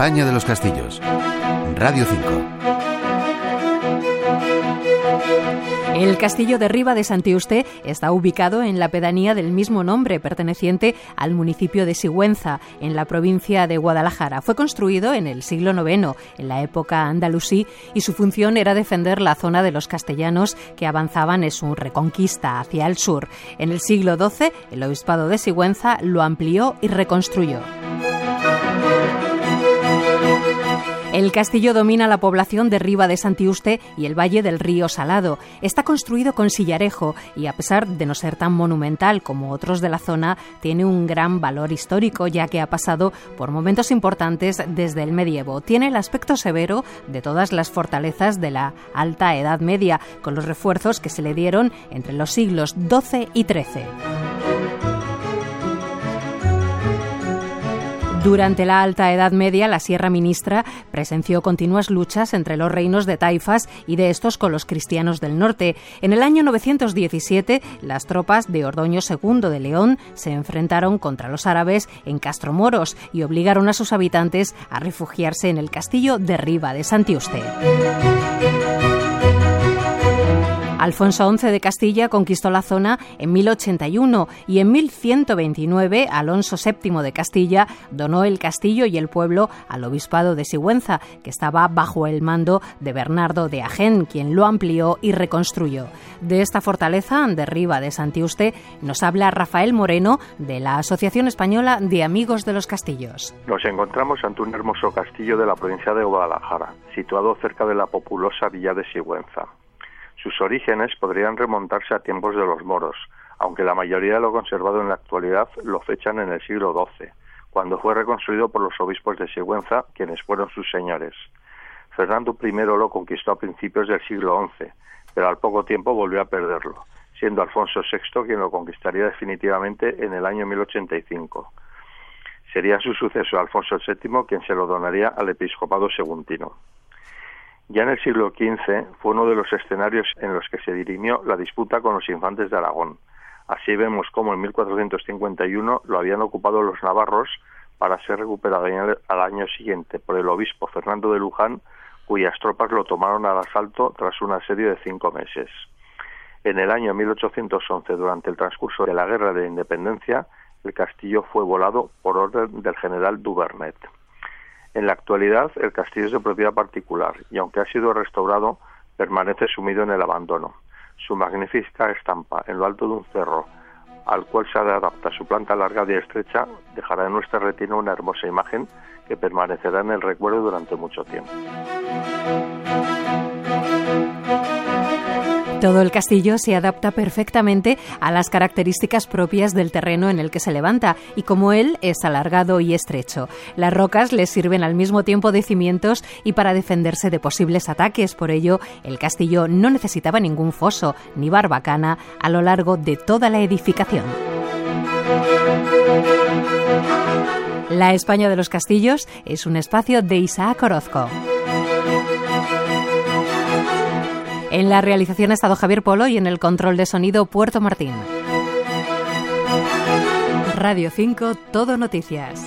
España de los Castillos. Radio 5. El castillo de Riva de Santiuste está ubicado en la pedanía del mismo nombre, perteneciente al municipio de Sigüenza, en la provincia de Guadalajara. Fue construido en el siglo IX, en la época andalusí, y su función era defender la zona de los castellanos que avanzaban en su reconquista hacia el sur. En el siglo XII, el obispado de Sigüenza lo amplió y reconstruyó. El castillo domina la población de Riva de Santiuste y el valle del río Salado. Está construido con sillarejo y a pesar de no ser tan monumental como otros de la zona, tiene un gran valor histórico ya que ha pasado por momentos importantes desde el medievo. Tiene el aspecto severo de todas las fortalezas de la Alta Edad Media, con los refuerzos que se le dieron entre los siglos XII y XIII. Durante la Alta Edad Media, la Sierra Ministra presenció continuas luchas entre los reinos de taifas y de estos con los cristianos del norte. En el año 917, las tropas de Ordoño II de León se enfrentaron contra los árabes en Castromoros y obligaron a sus habitantes a refugiarse en el castillo de Riva de Santiuste. Alfonso XI de Castilla conquistó la zona en 1081 y en 1129 Alonso VII de Castilla donó el castillo y el pueblo al obispado de Sigüenza, que estaba bajo el mando de Bernardo de Agen, quien lo amplió y reconstruyó. De esta fortaleza, de Riva de Santiuste, nos habla Rafael Moreno de la Asociación Española de Amigos de los Castillos. Nos encontramos ante un hermoso castillo de la provincia de Guadalajara, situado cerca de la populosa villa de Sigüenza. Sus orígenes podrían remontarse a tiempos de los moros, aunque la mayoría de lo conservado en la actualidad lo fechan en el siglo XII, cuando fue reconstruido por los obispos de Sigüenza, quienes fueron sus señores. Fernando I lo conquistó a principios del siglo XI, pero al poco tiempo volvió a perderlo, siendo Alfonso VI quien lo conquistaría definitivamente en el año 1085. Sería su sucesor Alfonso VII quien se lo donaría al episcopado seguntino. Ya en el siglo XV fue uno de los escenarios en los que se dirimió la disputa con los infantes de Aragón. Así vemos cómo en 1451 lo habían ocupado los navarros para ser recuperado al año siguiente por el obispo Fernando de Luján, cuyas tropas lo tomaron al asalto tras un asedio de cinco meses. En el año 1811, durante el transcurso de la Guerra de Independencia, el castillo fue volado por orden del general Duvernet. En la actualidad, el castillo es de propiedad particular y, aunque ha sido restaurado, permanece sumido en el abandono. Su magnífica estampa en lo alto de un cerro, al cual se adapta su planta larga y estrecha, dejará en nuestra retina una hermosa imagen que permanecerá en el recuerdo durante mucho tiempo. Todo el castillo se adapta perfectamente a las características propias del terreno en el que se levanta y como él es alargado y estrecho. Las rocas le sirven al mismo tiempo de cimientos y para defenderse de posibles ataques. Por ello, el castillo no necesitaba ningún foso ni barbacana a lo largo de toda la edificación. La España de los Castillos es un espacio de Isaac Orozco. En la realización ha estado Javier Polo y en el control de sonido Puerto Martín. Radio 5, Todo Noticias.